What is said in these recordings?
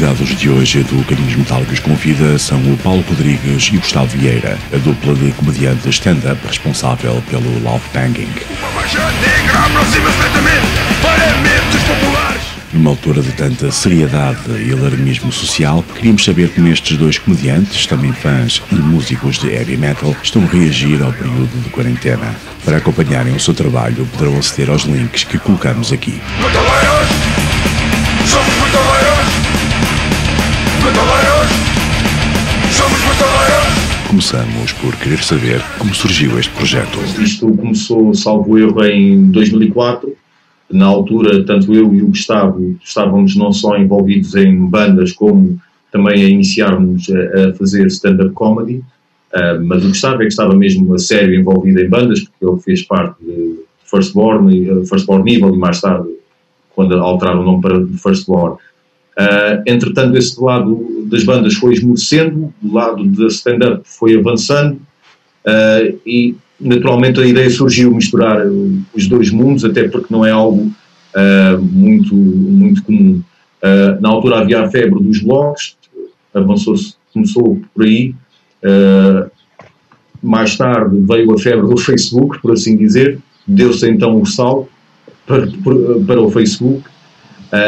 convidados de hoje do Carinhos Metálicos com Vida são o Paulo Rodrigues e o Gustavo Vieira, a dupla de comediantes stand-up responsável pelo Love Banging. Numa altura de tanta seriedade e alarmismo social, queríamos saber como estes dois comediantes, também fãs e músicos de heavy metal, estão a reagir ao período de quarentena. Para acompanharem o seu trabalho, poderão aceder aos links que colocamos aqui. Começamos por querer saber como surgiu este projeto. Isto começou, salvo erro, em 2004. Na altura, tanto eu e o Gustavo estávamos não só envolvidos em bandas, como também a iniciarmos a, fazer stand-up comedy. Uh, mas o Gustavo é que estava mesmo a sério envolvido em bandas, porque ele fez parte de Firstborn, uh, Firstborn Evil e mais tarde, quando alteraram o nome para Firstborn, Uh, entretanto, esse lado das bandas foi esmorecendo, o lado da stand-up foi avançando uh, e, naturalmente, a ideia surgiu misturar os dois mundos, até porque não é algo uh, muito, muito comum. na altura havia a febre dos blogs, avançou-se, começou por aí. mais tarde veio a febre do Facebook, por assim dizer, deu-se então o salto para, para o Facebook,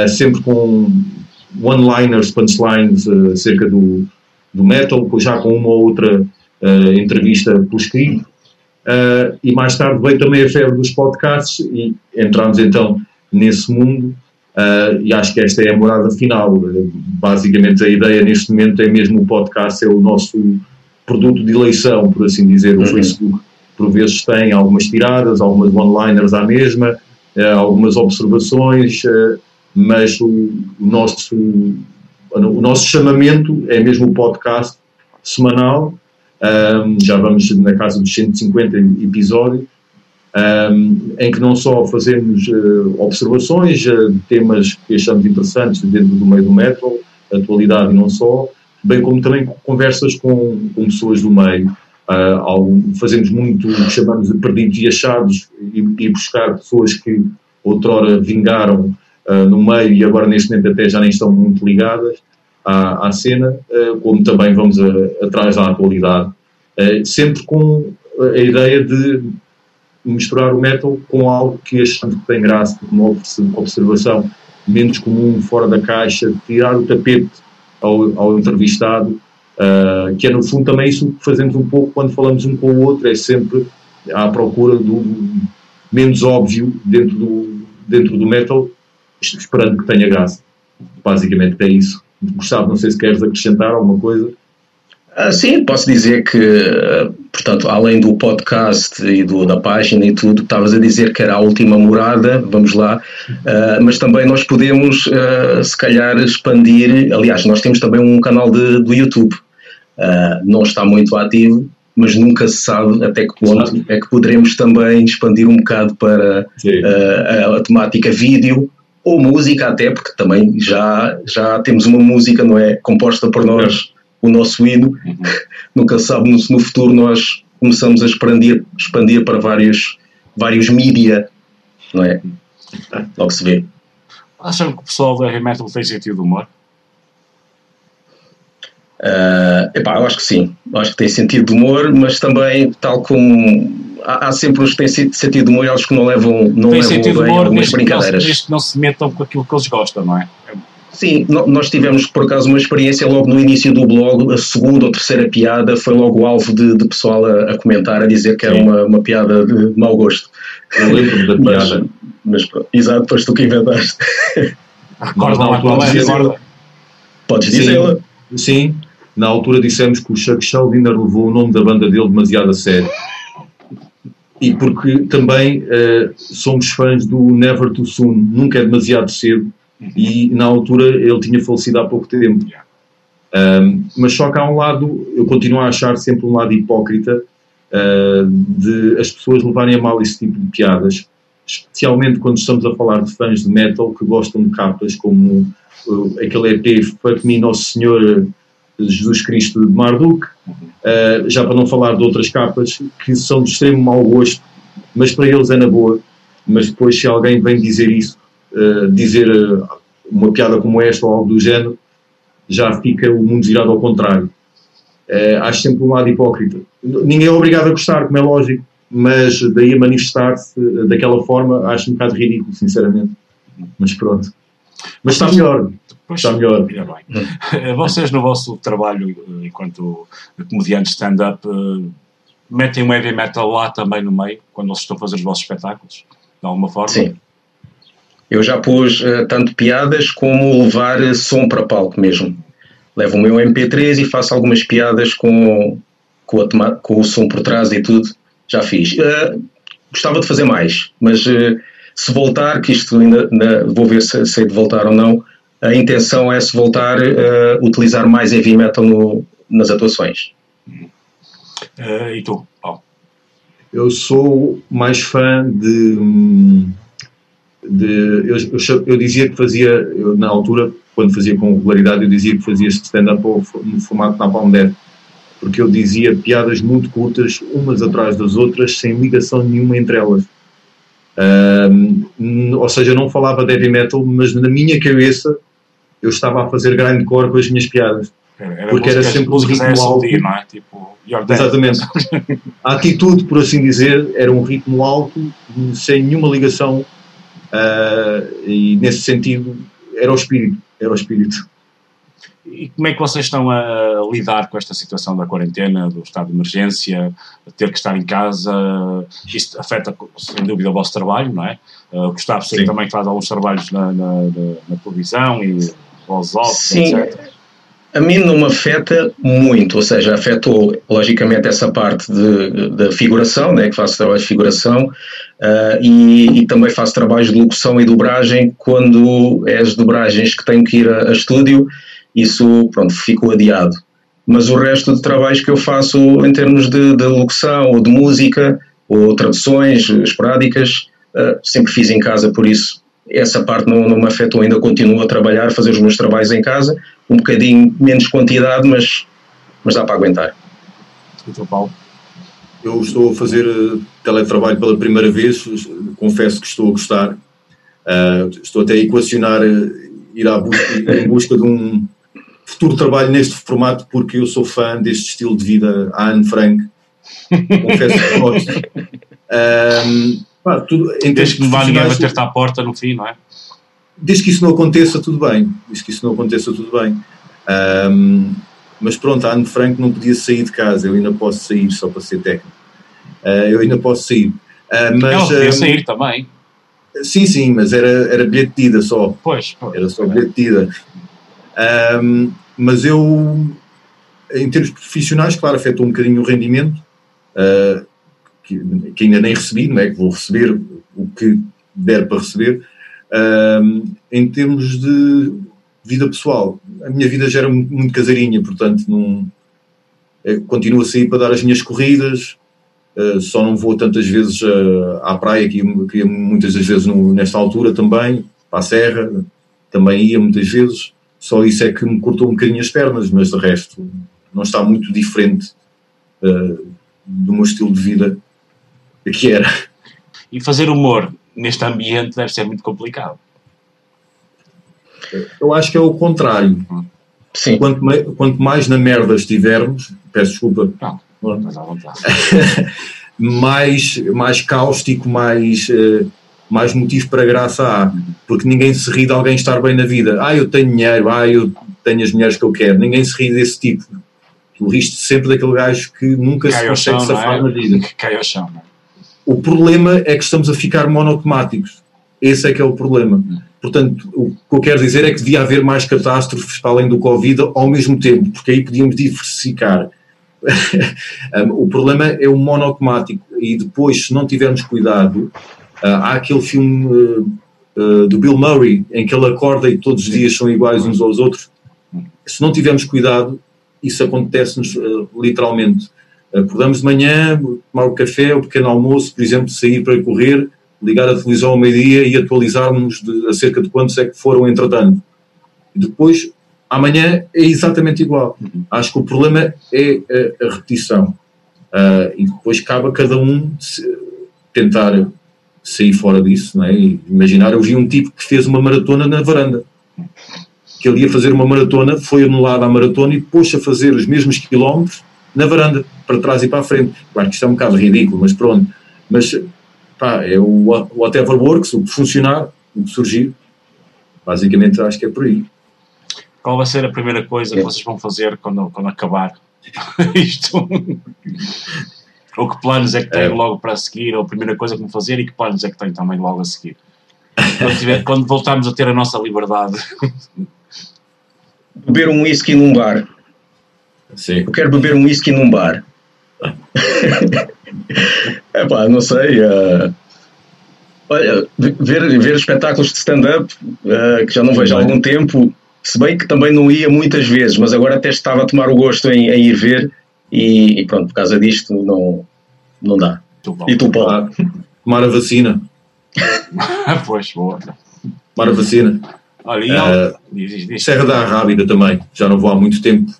sempre com one-liners, punchlines uh, acerca do, do metal, já com uma ou outra uh, entrevista por escrito. Uh, e mais tarde veio também a febre dos podcasts e entramos então nesse mundo. E acho que esta é a morada final. basicamente, a ideia neste momento é mesmo o podcast, é o nosso produto de eleição, por assim dizer. O uhum. Facebook, por vezes, tem algumas tiradas, algumas one-liners à mesma, algumas observações mas o, o, nosso, o nosso chamamento é mesmo o podcast semanal, um, já vamos na casa dos 150 episódios, um, em que não só fazemos uh, observações uh, temas que achamos interessantes dentro do meio do metal, atualidade e não só, bem como também conversas com, com pessoas do meio. Uh, ao, fazemos muito o que chamamos de perdidos e achados e, e buscar pessoas que outrora vingaram uh, no meio e agora neste momento até já nem estão muito ligadas à, à cena, uh, como também vamos atrás da atualidade, uh, sempre com a ideia de misturar o metal com algo que achamos que tem graça, como observação menos comum, fora da caixa, tirar o tapete ao, ao entrevistado, uh, que é no fundo também isso que fazemos um pouco quando falamos um com o outro, é sempre à procura do menos óbvio dentro do, dentro do metal esperando que tenha graça. Basicamente é isso. Gustavo, não sei se queres acrescentar alguma coisa. Ah, sim, posso dizer que, portanto, além do podcast e do, da página e tudo, estavas a dizer que era a última morada, vamos lá, uh, mas também nós podemos, uh, se calhar, expandir. Aliás, nós temos também um canal de, do YouTube, uh, não está muito ativo, mas nunca se sabe até que ponto é que poderemos também expandir um bocado para a, a temática vídeo ou música até, porque também já, já temos uma música, não é, composta por nós, o nosso hino, uhum. nunca sabe se no futuro nós começamos a expandir, expandir para vários, vários mídia, não é? Logo se vê. Acham que o pessoal da heavy metal tem sentido de humor? Uh, epá, eu acho que sim, eu acho que tem sentido de humor, mas também, tal como há, há sempre os que têm sentido de humor e outros que não levam, não tem levam bem humor, algumas brincadeiras. Desde que não se metam com aquilo que eles gostam, não é? Sim, nós tivemos por acaso uma experiência logo no início do blog, a segunda ou terceira piada foi logo alvo de, de pessoal a, a, comentar, a dizer que era uma, uma piada de mau gosto. Eu lembro da piada. Mas, mas exato, depois tu que inventaste. Recorda lá qual é, Podes dizê-la. Sim, sim, na altura dissemos que o Chuck Schuldiner levou o nome da banda dele demasiado a sério e porque também uh, somos fãs do Never Too Soon, nunca é demasiado cedo, e na altura ele tinha falecido há pouco tempo. Um, mas só que há um lado, eu continuo a achar sempre um lado hipócrita uh, de as pessoas levarem a mal esse tipo de piadas, especialmente quando estamos a falar de fãs de metal que gostam de capas como uh, aquele EP Fuck Me Nosso Senhor Jesus Cristo de Marduk, uh, já para não falar de outras capas que são de extremo mau gosto, mas para eles é na boa. Mas depois, se alguém vem dizer isso, uh, dizer uh, uma piada como esta ou algo do género, já fica o mundo virado ao contrário. Uh, acho sempre um lado hipócrita. Ninguém é obrigado a gostar, como é lógico, mas daí a manifestar-se daquela forma acho um bocado ridículo, sinceramente. Mas pronto. Mas está melhor. está melhor. Eh, vocês, no vosso trabalho eh, enquanto comediantes stand-up, metem o heavy metal lá também no meio, quando vocês estão a fazer os vossos espetáculos? De alguma forma? Sim. Eu já pus uh, tanto piadas como levar som para palco mesmo. Levo o meu MP3 e faço algumas piadas com, com, com o som por trás e tudo. Já fiz. Uh, gostava de fazer mais, mas uh, se voltar, que isto ainda, ainda vou ver se sei de voltar ou não, a intenção é se voltar a utilizar mais heavy metal no, nas atuações. Uh, e tu, Paulo? Eu sou mais fã de. de eu, eu, eu dizia que fazia, eu, na altura, quando fazia com regularidade, eu dizia que fazia stand-up no formato Napalm Dead, porque eu dizia piadas muito curtas, umas atrás das outras, sem ligação nenhuma entre elas. Um, ou seja, eu não falava de heavy metal, mas na minha cabeça eu estava a fazer grande cor com as minhas piadas. Era porque era sempre um ritmo alto. Não é? tipo, Exatamente. A atitude, por assim dizer, era um ritmo alto, sem nenhuma ligação, uh, e nesse sentido era o espírito. Era o espírito. E como é que vocês estão a lidar com esta situação da quarentena, do estado de emergência, ter que estar em casa? Isto afeta, sem dúvida, o vosso trabalho, não é? Uh, Gustavo sei que também faz alguns trabalhos na, na, na, na televisão e voz off, Sim. etc. A mim não me afeta muito, ou seja, afetou logicamente essa parte da figuração, né, que faço trabalho de figuração, uh, e, e, também faço trabalhos de locução e dobragem quando é as dobragens que tenho que ir a, a estúdio, isso pronto, ficou adiado. Mas o resto de trabalhos que eu faço em termos de, de locução ou de música ou traduções esporádicas, uh, sempre fiz em casa, por isso essa parte não, não me afetou, ainda continuo a trabalhar, a fazer os meus trabalhos em casa, um bocadinho menos quantidade, mas, mas dá para aguentar. Então, Paulo? Eu estou a fazer eh, teletrabalho pela primeira vez, confesso que estou a gostar. Uh, estou até a equacionar ir à busca, em busca de um futuro trabalho neste formato, porque eu sou fã deste estilo de vida a Anne Frank. Confesso que gosto. Um, pá, tudo, em Desde que não vá ninguém bater-te à porta no fim, não é? Desde que isso não aconteça, tudo bem. Desde que isso não aconteça, tudo bem. Um, mas pronto, a Anne Frank não podia sair de casa, eu ainda posso sair só para ser técnico. Uh, eu ainda posso sair. Uh, mas, Ela podia um, sair também. Sim, sim, mas era, era bilhete de ida só. Pois, pois Era só bilhete de ida. Um, mas eu, em termos profissionais, claro, afetou um bocadinho o rendimento, uh, que, que, ainda nem recebi, não é? Que vou receber o que der para receber. Um, em termos de vida pessoal, a minha vida já era muito caseirinha, portanto, não, é, continuo a sair para dar as minhas corridas, uh, só não vou tantas vezes uh, à praia, que que muitas das vezes no, nesta altura também, para a serra, também ia muitas vezes, só isso é que me cortou um bocadinho as pernas, mas de resto não está muito diferente uh, do meu estilo de vida que era. E fazer humor neste ambiente deve ser muito complicado. Eu acho que é o contrário. Sim. Quanto, quanto mais na merda estivermos, peço desculpa. Não, mas à vontade. mais, mais cáustico, mais, uh, mais motivo para graça há. Porque ninguém se ri de alguém estar bem na vida. Ah, eu tenho dinheiro, ah, eu tenho as mulheres que eu quero. Ninguém se ri desse tipo. Tu riste sempre daquele gajo que nunca Cai se consegue chão, safar é? na vida. Cai ao chão, é? O problema é que estamos a ficar monotemáticos. Esse é que é o problema. Portanto, o que eu quero dizer é que devia haver mais catástrofes para além do Covid ao mesmo tempo, porque aí podíamos diversificar. o problema é o monotemático e depois, se não tivermos cuidado, há aquele filme uh, uh, do Bill Murray em que ele acorda e todos os dias são iguais uns aos outros. Se não tivermos cuidado, isso acontece-nos literalmente. Acordamos de manhã, tomar o café, o pequeno almoço, por exemplo, sair para correr, ligar a televisão ao meio-dia e atualizarmos de, acerca de quantos é que foram entretanto. E depois, amanhã, é exatamente igual. Uhum. Acho que o problema é a, a repetição. Uh, e depois cabe a cada um tentar sair fora disso. Não é? imaginar, eu vi um tipo que fez uma maratona na varanda. que ele ia fazer uma maratona, foi anulada a maratona e pôs a fazer os mesmos quilómetros na varanda, para trás e para a frente. Claro que isto é um bocado ridículo, mas pronto. Mas pá, é o whatever works, o que funcionar, o que surgir. Basicamente acho que é por aí. Qual vai ser a primeira coisa é. que vocês vão fazer quando, quando acabar isto? Ou que planos é que têm é. logo para seguir? Ou a primeira coisa que vão fazer e que planos é que têm também logo a seguir? Quando, tiver, quando voltarmos a ter a nossa liberdade. Beber um whisky num bar. Sim. Eu quero beber um whisky num bar. é pá, não sei. Uh, olha, ver, ver espetáculos de stand-up, uh, que já não vejo há algum tempo, se bem que também não ia muitas vezes, mas agora até estava a tomar o gosto em, em ir ver e, e, pronto, por causa disto não, não dá. E tu, Paulo? Tomar a vacina. pois, boa. Tomar a vacina. Olha, uh, Serra da Rábida também, já não vou há muito tempo,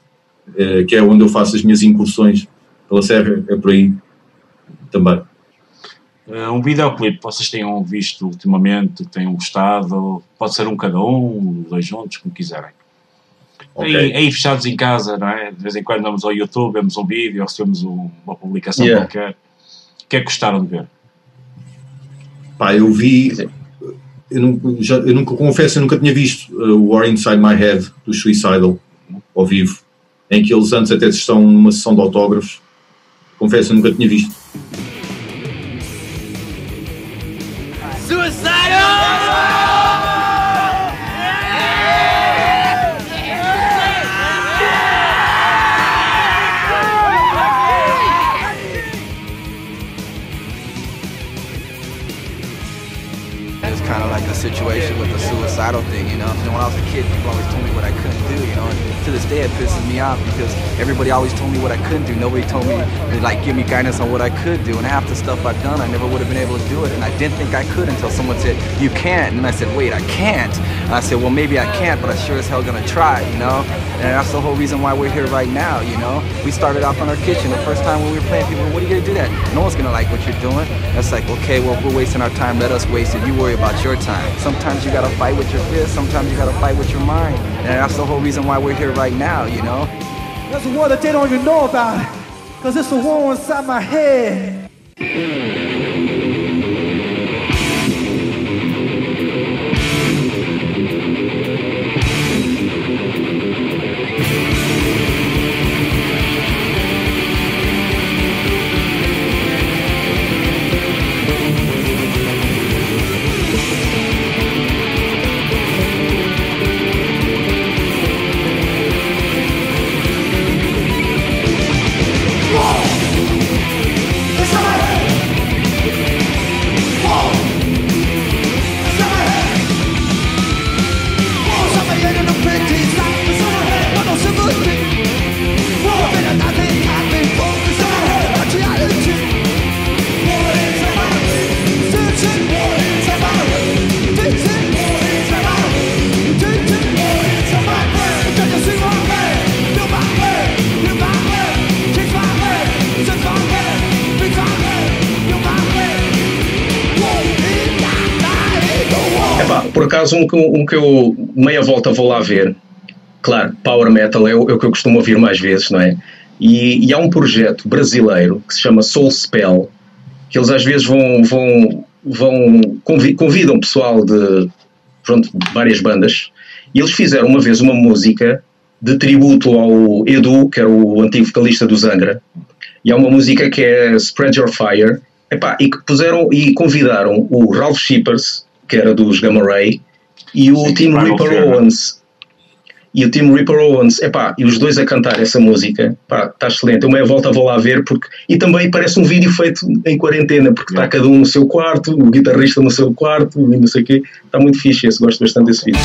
uh, que é onde eu faço as minhas incursões pela Serra, é por aí também. Uh, um videoclipe que vocês tenham visto ultimamente, que tenham gostado, pode ser um cada um, dois juntos, como quiserem. Okay. Aí, aí, fechados em casa, não é? De vez em quando vamos ao YouTube, vemos um vídeo, ou recebemos um, uma publicação yeah. qualquer. O que é que gostaram de ver? Pá, eu vi. Eu nunca, já, eu nunca confesso, eu nunca tinha visto uh, o War Inside My Head do Suicidal ao vivo, em que eles antes até estão numa sessão de autógrafos. Confesso, eu nunca tinha visto. situation the suicidal thing, you know. When I was a kid, people always told me what I couldn't do, you know. And to this day, it pisses me off because everybody always told me what I couldn't do. Nobody told me, like, give me guidance on what I could do. And half the stuff I've done, I never would have been able to do it. And I didn't think I could until someone said, you can't. And I said, wait, I can't. And I said, well, maybe I can't, but I sure as hell gonna try, you know. And that's the whole reason why we're here right now, you know. We started off in our kitchen. The first time when we were playing, people, what are you gonna do that? No one's gonna like what you're doing. That's like, okay, well, we're wasting our time. Let us waste it. You worry about your time. Sometimes you gotta fight with your fist. Sometimes you gotta fight with your mind. And that's the whole reason why we're here right now, you know. There's a war that they don't even know about. Cause it's a war inside my head. Por acaso, um que, um que eu meia volta vou lá ver, claro, Power Metal é o, é o que eu costumo ouvir mais vezes, não é? E, e, há um projeto brasileiro que se chama Soul Spell, que eles às vezes vão, vão, vão convidam pessoal de, pronto, várias bandas, e eles fizeram uma vez uma música de tributo ao Edu, que era o antigo vocalista do Zangra, e há uma música que é Spread Your Fire, epá, e que puseram e convidaram o Ralph Shippers, que era dos Gamma Ray, e o Sim, Tim Ripper Owens. E o Tim Ripper Owens, epá, e os dois a cantar essa música, pá, está excelente. Eu meia volta vou lá ver, porque. E também parece um vídeo feito em quarentena, porque está cada um no seu quarto, o guitarrista no seu quarto, e não sei o quê. Está muito fixe esse, gosto bastante desse vídeo.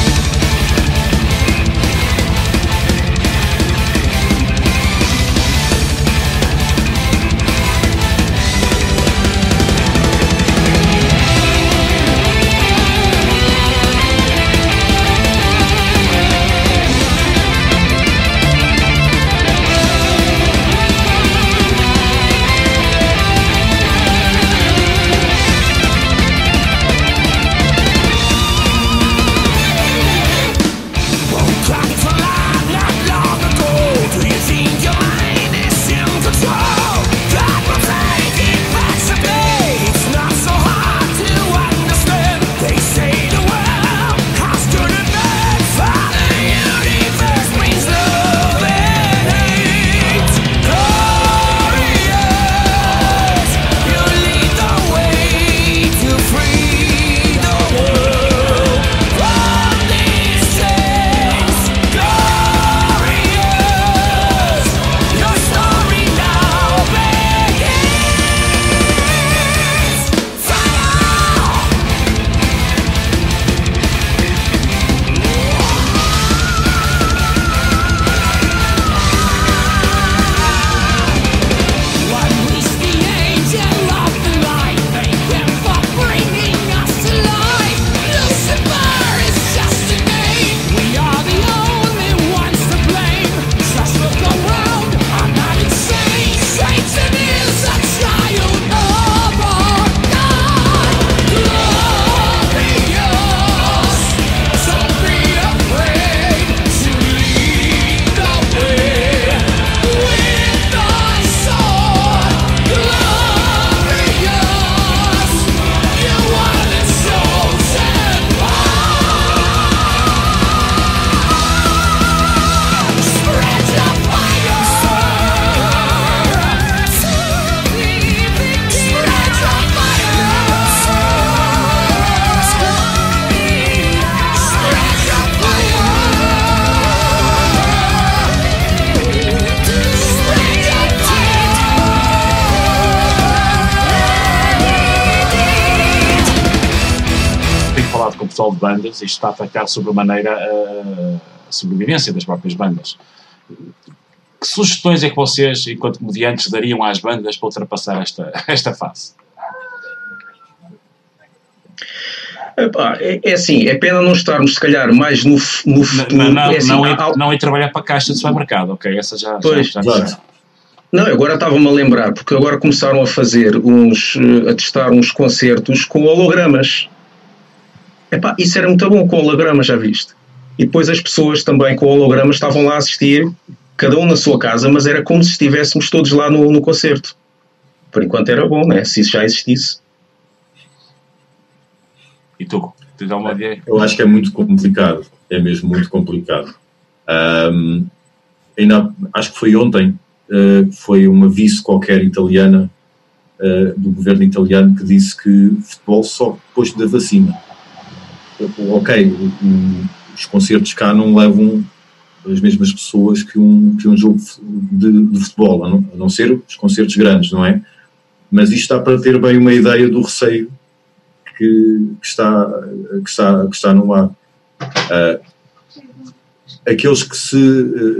Futebol de bandas, isto está a afetar sobremaneira a, a sobrevivência das próprias bandas. Que sugestões é que vocês, enquanto comediantes, dariam às bandas para ultrapassar esta, esta fase? É, é assim, é pena não estarmos, se calhar, mais no, no futuro. Não, não, é assim, não, é, há- não é trabalhar para a caixa de supermercado, ok? Essa já, Pois, já, já. Não, agora estava-me a lembrar, porque agora começaram a fazer uns, eh, a testar uns concertos com hologramas. Epá, isso era muito bom com hologramas, já viste? E depois as pessoas também com hologramas estavam lá a assistir, cada um na sua casa, mas era como se estivéssemos todos lá no, no concerto. Por enquanto era bom, né? Se isso já existisse. E tu, tu dá uma ideia? Eu acho que é muito complicado, é mesmo muito complicado. Ahm, ainda, acho que foi ontem, eh, foi uma vice qualquer italiana, eh, do governo italiano, que disse que futebol só depois da vacina. Ok, o- o- os concertos cá não levam as mesmas pessoas que um, que um jogo de, de futebol, a não, a não ser os concertos grandes, não é? Mas isto dá para ter bem uma ideia do receio que, que está, que, está, que está no ar. Ah, aqueles, que se,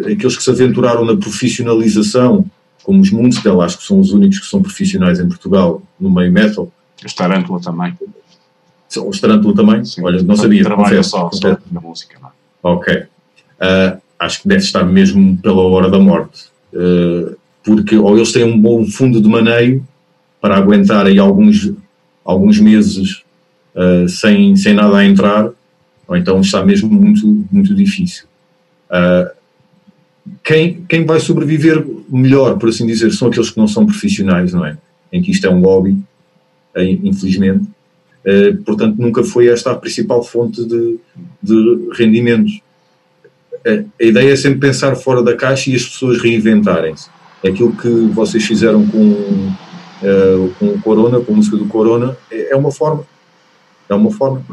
eh, aqueles que se aventuraram na profissionalização, como os Moonspell, acho que são os únicos que são profissionais em Portugal no meio metal, Os Tarântula também. Os Tarântula também, Sim. olha, não sabia, Trabalha só, só na música, não é? Ok. Ah, acho que deve estar mesmo pela hora da morte. Ah, porque ou eles têm um bom fundo de maneio para aguentar aí alguns, alguns meses ah, sem, sem nada a entrar, ou então está mesmo muito, muito difícil. Quem, quem vai sobreviver melhor, por assim dizer, são aqueles que não são profissionais, não é? Em que isto é um hobby, eh, infelizmente. Eh, portanto, nunca foi esta a principal fonte de, de rendimentos. A, ideia é sempre pensar fora da caixa e as pessoas reinventarem-se. Aquilo que vocês fizeram com, eh, com o Corona, com a música do Corona, é, é uma forma. É uma forma.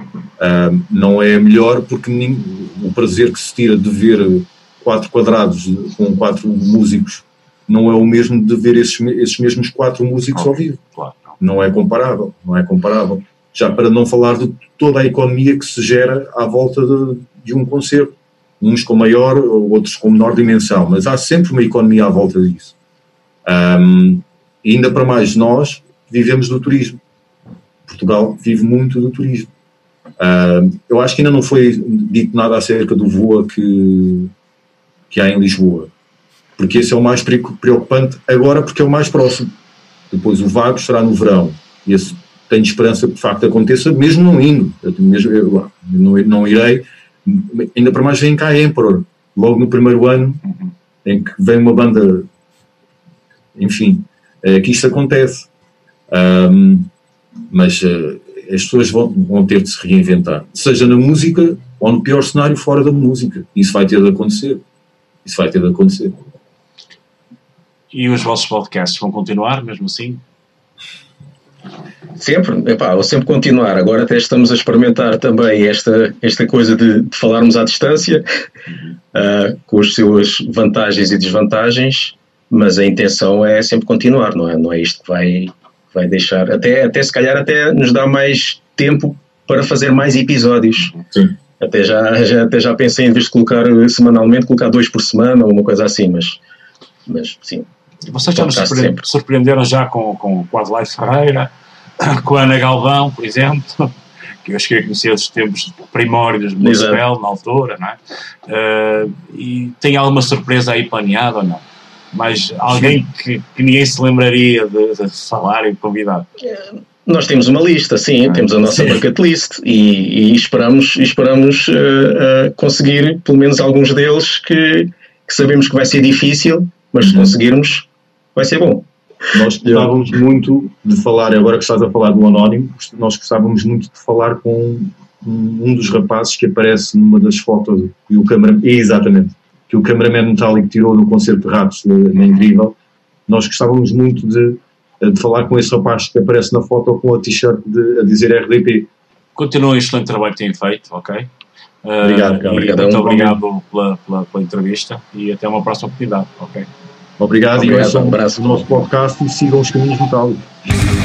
Ah, não é melhor porque nin- o prazer que se tira de ver quatro quadrados com quatro músicos não é o mesmo de ver esses, esses mesmos quatro músicos ao vivo Claro, não. não é comparável, não é comparável. Já para não falar de toda a economia que se gera à volta de, de um concerto, uns com maior, outros com menor dimensão, mas há sempre uma economia à volta disso. E ainda para mais, nós vivemos do turismo. Portugal vive muito do turismo. Ahm, eu acho que ainda não foi dito nada acerca do voa que, que há em Lisboa, porque esse é o mais pre- preocupante agora, porque é o mais próximo. Depois o vago será no verão. Esse tenho esperança que de facto aconteça, mesmo não indo. Eu, mesmo, eu não, não irei. Ainda para mais vem cá a Emperor, logo no primeiro ano, em que vem uma banda. Enfim, é que isto acontece. Ahm, mas eh, as pessoas vão, vão ter de se reinventar, seja na música ou no pior cenário, fora da música. Isso vai ter de acontecer. Isso vai ter de acontecer. E os vossos podcasts vão continuar, mesmo assim? Sempre, epá, sempre continuar. Agora até estamos a experimentar também esta, esta coisa de, de falarmos à distância, ah, com as suas vantagens e desvantagens, mas a intenção é sempre continuar, não é? Não é isto que vai, vai deixar, até, até se calhar até nos dá mais tempo para fazer mais episódios. Sim. Até já, já, até já pensei em vez de colocar semanalmente, colocar dois por semana ou uma coisa assim, mas, mas sim. Vocês já nos surpre- sempre. surpreenderam já com, com, com a Adelaide Ferreira, com a Ana Galvão, por exemplo, que eu cheguei a conhecer dos tempos primórdios do Exato. Municipal, na altura, não é? Eh, e tem alguma surpresa aí planeada ou não? Mas alguém que, que ninguém se lembraria de, de falar e de convidar. Nós temos uma lista, sim, Ah, temos a nossa sim. bucket list e, e esperamos, esperamos eh, eh, conseguir pelo menos alguns deles que, que sabemos que vai ser difícil, mas Uhum. se conseguirmos vai ser bom. Nós gostávamos muito de falar, agora que estás a falar do Anónimo, nós gostávamos muito de falar com um dos rapazes que aparece numa das fotos que o câmara, exatamente, que o cameraman metálico tirou no concerto de ratos na na Incrível. Nós gostávamos muito de, de falar com esse rapaz que aparece na foto com a t-shirt a dizer RDP. Continuem o excelente trabalho que têm feito, ok? Eh, Obrigado, cara. Obrigado. Muito Um obrigado pela, pela, pela entrevista e até uma próxima oportunidade, ok? Obrigado, Obrigado, e ouçam um abraço. o nosso podcast e sigam os caminhos metálicos.